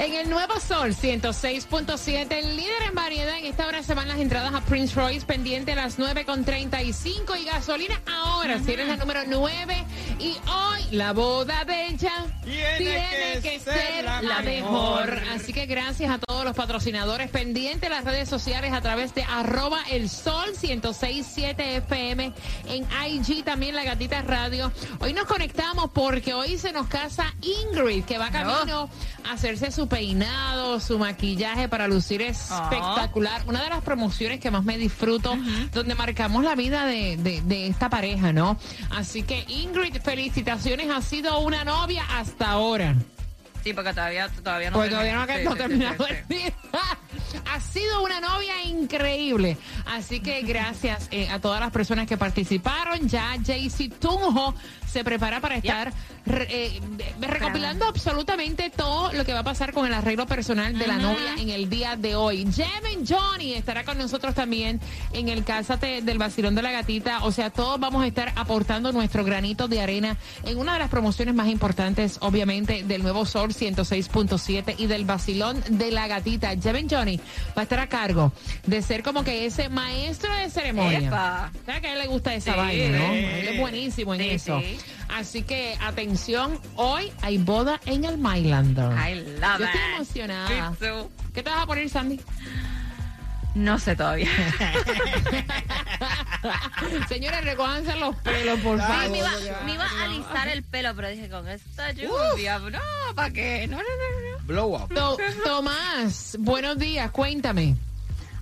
En el Nuevo Sol 106.7, el líder en variedad. En esta hora se van las entradas a Prince Royce, pendiente a las 9.35 y gasolina ahora. Si eres la número 9 y hoy la boda de ella tiene, que, ser la mejor. Así que gracias a todos los patrocinadores pendientes las redes sociales a través de arroba el sol 1067 FM en IG también la gatita radio. Hoy nos conectamos porque hoy se nos casa Ingrid que va camino a hacerse su peinado, su maquillaje para lucir espectacular. Una de las promociones que más me disfruto, donde marcamos la vida de, de- de esta pareja, ¿no? Así que Ingrid, felicitaciones, ha sido una novia hasta ahora. Sí, porque todavía, todavía no Pues todavía no, ha- Sí, no sí, sí, terminado sí, el día. Ha sido una novia increíble. Así que gracias eh, a todas las personas que participaron. Ya Jaycee Tunjo se prepara para estar re- eh, recopilando absolutamente todo lo que va a pasar con el arreglo personal de la novia en el día de hoy. Jeven Johnny estará con nosotros también en el Cásate del Vacilón de la Gatita. O sea, todos vamos a estar aportando nuestro granito de arena en una de las promociones más importantes, obviamente, del Nuevo Sol 106.7 y del Vacilón de la Gatita. Jeven Johnny va a estar a cargo de ser como que ese maestro de ceremonia. Epa. ¿Sabes que a él le gusta esa Sí. vaina, no? Él es buenísimo en Sí, eso. sí. Así que, atención, hoy hay boda en el Mylander. I love Yo estoy emocionada. ¿Qué te vas a poner, Sandy? No sé todavía. Señores, recójanse los pelos, por favor. me, iba, me iba a alisar el pelo, pero dije, con esta lluvia, no, ¿para qué? No, no, no, no. Blow up. To- Tomás, buenos días, cuéntame.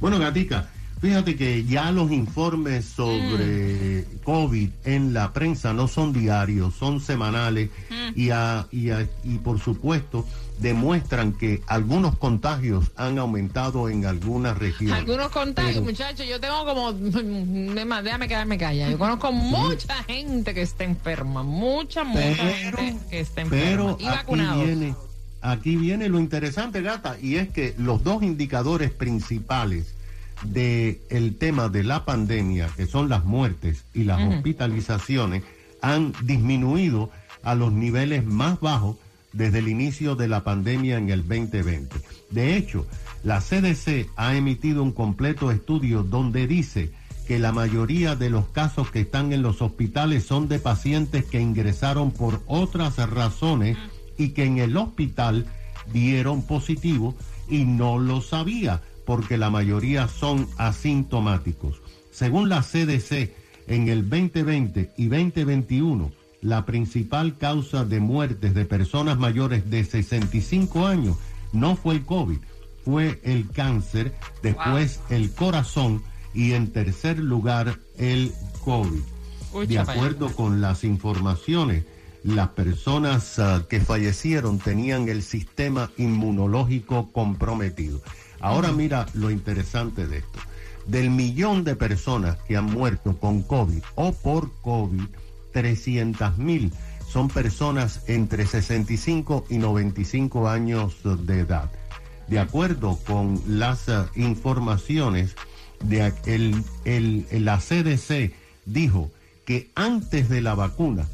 Bueno, Gatica, fíjate que ya los informes sobre COVID en la prensa no son diarios, son semanales y, a- y, a- y por supuesto demuestran que algunos contagios han aumentado en algunas regiones. Algunos contagios, Pero- muchachos, yo tengo como, más, déjame quedarme callada. Yo conozco mucha gente que está enferma, mucha, mucha Pero- gente que está enferma Pero y vacunados. viene, aquí viene lo interesante, gata, y es que los dos indicadores principales del el tema de la pandemia, que son las muertes y las hospitalizaciones, han disminuido a los niveles más bajos desde el inicio de la pandemia en el 2020. De hecho, la CDC ha emitido un completo estudio donde dice que la mayoría de los casos que están en los hospitales son de pacientes que ingresaron por otras razones y que en el hospital dieron positivo y no lo sabía porque la mayoría son asintomáticos. Según la CDC, en el 2020 y 2021, la principal causa de muertes de personas mayores de 65 años no fue el COVID, fue el cáncer, después el corazón y en tercer lugar el COVID. Uy, De acuerdo con las informaciones, las personas ah, que fallecieron tenían el sistema inmunológico comprometido. Ahora mira lo interesante de esto. Del millón de personas que han muerto con COVID o por COVID, 300 mil son personas entre 65 y 95 años de edad. De acuerdo con las ah, informaciones, de el- el- la CDC dijo que antes de la vacuna,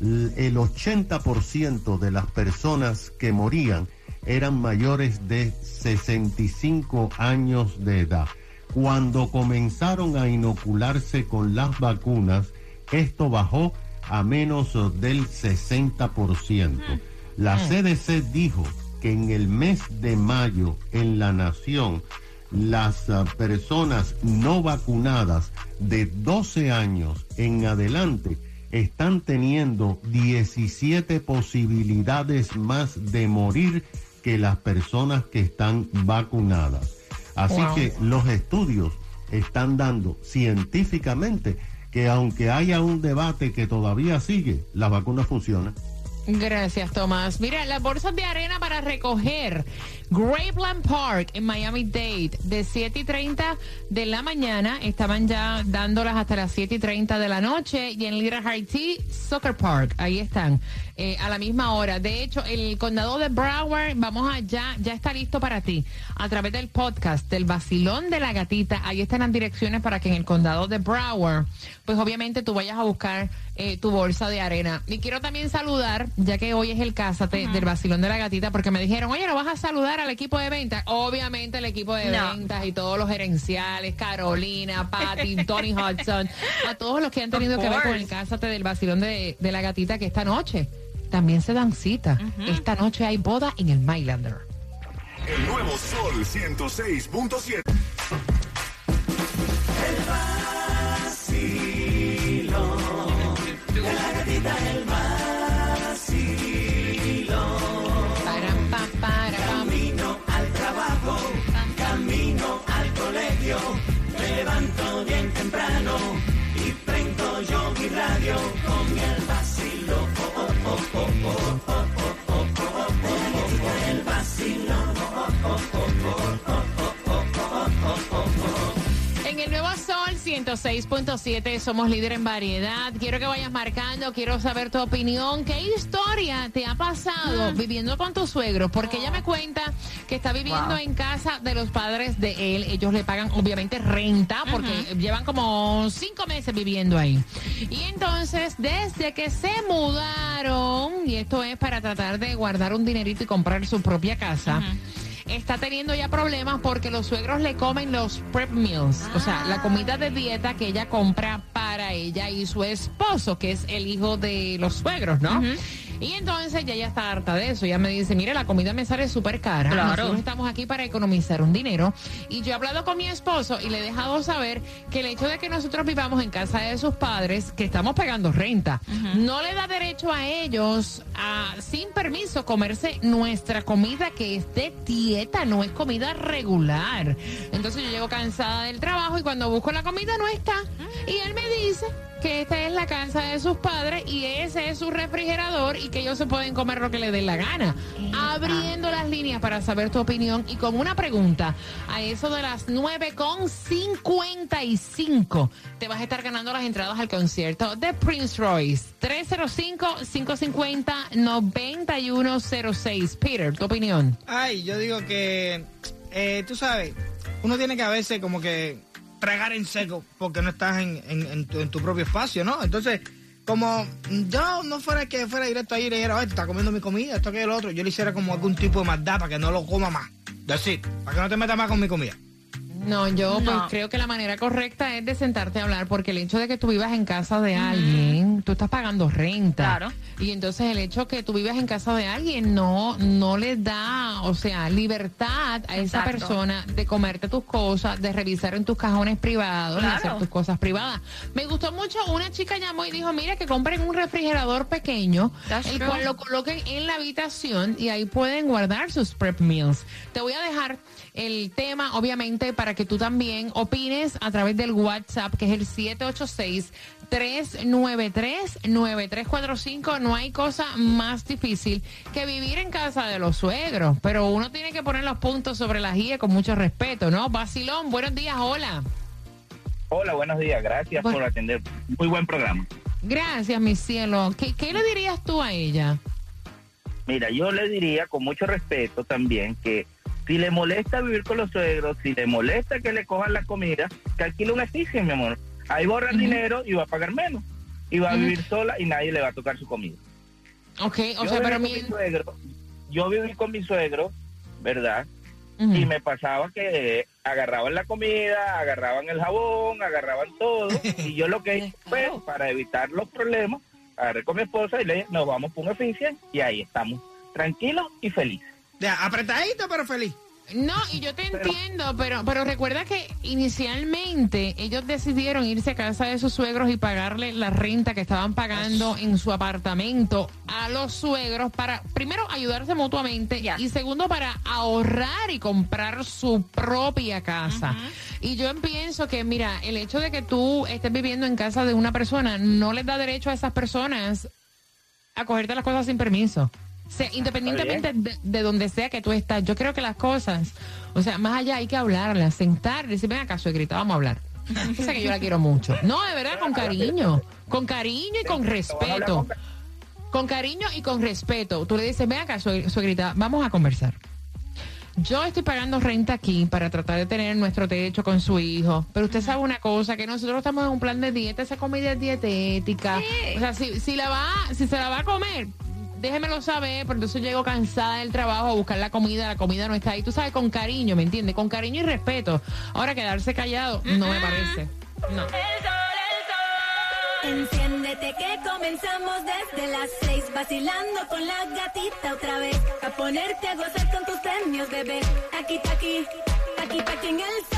el 80% de las personas que morían eran mayores de 65 años de edad. Cuando comenzaron a inocularse con las vacunas, esto bajó a menos del 60%. La CDC dijo que en el mes de mayo en la nación las ah, personas no vacunadas de 12 años en adelante están teniendo 17 posibilidades más de morir que las personas que están vacunadas. Así Wow. que los estudios están dando científicamente que aunque haya un debate que todavía sigue, la vacuna funciona. Gracias, Tomás. Mira, las bolsas de arena para recoger. Grapeland Park en Miami Dade, de 7 y 30 de la mañana. Estaban ya dándolas hasta las 7 y 30 de la noche. Y en Little Haiti Soccer Park, ahí están, eh, a la misma hora. De hecho, el condado de Broward, vamos allá, ya está listo para ti. A través del podcast del Basilón de la Gatita, ahí están las direcciones para que en el condado de Broward, pues obviamente tú vayas a buscar eh, tu bolsa de arena. Y quiero también saludar, ya que hoy es el cásate del Basilón de la Gatita, porque me dijeron, oye, ¿no vas a saludar al equipo de ventas? Obviamente el equipo de No. ventas y todos los gerenciales, Carolina, Patty, Tony Hudson, a todos los que han tenido que ver con el cásate del Basilón de, de la Gatita, que esta noche también se dan cita. Esta noche hay boda en el Mylander. El nuevo Sol 106.7. 106.7 somos líder en variedad. Quiero que vayas marcando, quiero saber tu opinión. ¿Qué historia te ha pasado viviendo con tus suegros? Porque ella me cuenta que está viviendo Wow. en casa de los padres de él. Ellos le pagan obviamente renta porque llevan como cinco meses viviendo ahí. Y entonces, desde que se mudaron, y esto es para tratar de guardar un dinerito y comprar su propia casa está teniendo ya problemas porque los suegros le comen los prep meals, o sea, la comida de dieta que ella compra para ella y su esposo, que es el hijo de los suegros, ¿no? Y entonces ya ella está harta de eso. Ella me dice, mire, la comida me sale súper cara. Claro. Nosotros estamos aquí para economizar un dinero. Y yo he hablado con mi esposo y le he dejado saber que el hecho de que nosotros vivamos en casa de sus padres, que estamos pagando renta, no le da derecho a ellos a, sin permiso, comerse nuestra comida que es de dieta, no es comida regular. Entonces yo llego cansada del trabajo y cuando busco la comida no está. Y él me dice que esta es la casa de sus padres y ese es su refrigerador y que ellos se pueden comer lo que les dé la gana. Abriendo las líneas para saber tu opinión y con una pregunta a eso de las 9 con 55 te vas a estar ganando las entradas al concierto de Prince Royce. 305-550-9106. Peter, tu opinión. Ay, yo digo que, eh, tú sabes, uno tiene que a veces como que tragar en seco porque no estás en, en- tu, en tu propio espacio, ¿no? Entonces, como yo no fuera que fuera directo ahí y le dijera, está comiendo mi comida, esto que el otro, yo le hiciera como algún tipo de maldad para que no lo coma más. Decir, para que no te metas más con mi comida. No, yo pues creo que la manera correcta es de sentarte a hablar, porque el hecho de que tú vivas en casa de alguien, tú estás pagando renta. Claro. Y entonces el hecho que tú vivas en casa de alguien no, no le da, o sea, libertad a esa persona de comerte tus cosas, de revisar en tus cajones privados, de hacer tus cosas privadas. Me gustó mucho, una chica llamó y dijo, mira que compren un refrigerador pequeño, That's el true. cual lo coloquen en la habitación y ahí pueden guardar sus prep meals. Te voy a dejar el tema, obviamente, para que tú también opines a través del WhatsApp, que es el 786-393-9345. No hay cosa más difícil que vivir en casa de los suegros, pero uno tiene que poner los puntos sobre las IE con mucho respeto, ¿no? Basilón, buenos días, hola. Hola, buenos días. Gracias Bueno. por atender. Muy buen programa. Gracias, mi cielo. ¿Qué, qué le dirías tú a ella? Mira, yo le diría con mucho respeto también que si le molesta vivir con los suegros, si le molesta que le cojan la comida, que alquile un edificio, mi amor. Ahí va a ahorrar Ujú. dinero y va a pagar menos. Y va a vivir sola y nadie le va a tocar su comida. Ok, o yo sea, pero mi... suegro, yo viví con mi suegro, ¿verdad? Y me pasaba que agarraban la comida, agarraban el jabón, agarraban todo. y yo lo que hice fue, para evitar los problemas, agarré con mi esposa y le dije, nos vamos por un eficiencia y ahí estamos, tranquilos y felices. Apretadito pero feliz. No, y yo te entiendo, pero, pero recuerda que inicialmente ellos decidieron irse a casa de sus suegros y pagarle la renta que estaban pagando en su apartamento a los suegros para, primero, ayudarse mutuamente y segundo, para ahorrar y comprar su propia casa. Y yo pienso que, mira, el hecho de que tú estés viviendo en casa de una persona no les da derecho a esas personas a cogerte las cosas sin permiso. O sea, independientemente de, de donde sea que tú estás, yo creo que las cosas, o sea, más allá hay que hablarlas, sentar, decir, ven acá, suegrita, vamos a hablar. Yo sé que yo la quiero mucho. No, de verdad, con cariño. Con cariño y con respeto. Con cariño y con respeto. Tú le dices, ven acá, suegrita, vamos a conversar. Yo estoy pagando renta aquí para tratar de tener nuestro techo con su hijo, pero usted sabe una cosa, que nosotros estamos en un plan de dieta, esa comida es dietética. O sea, si, si la va, si se la va a comer, déjemelo saber, porque entonces llego cansada del trabajo a buscar la comida, la comida no está ahí. Tú sabes, con cariño, ¿me entiendes? Con cariño y respeto. Ahora quedarse callado no me parece. No. Enciéndete que comenzamos desde las seis Vacilando con la gatita otra vez A ponerte a gozar con tus premios, bebé Aquí, aquí, aquí, aquí en el sol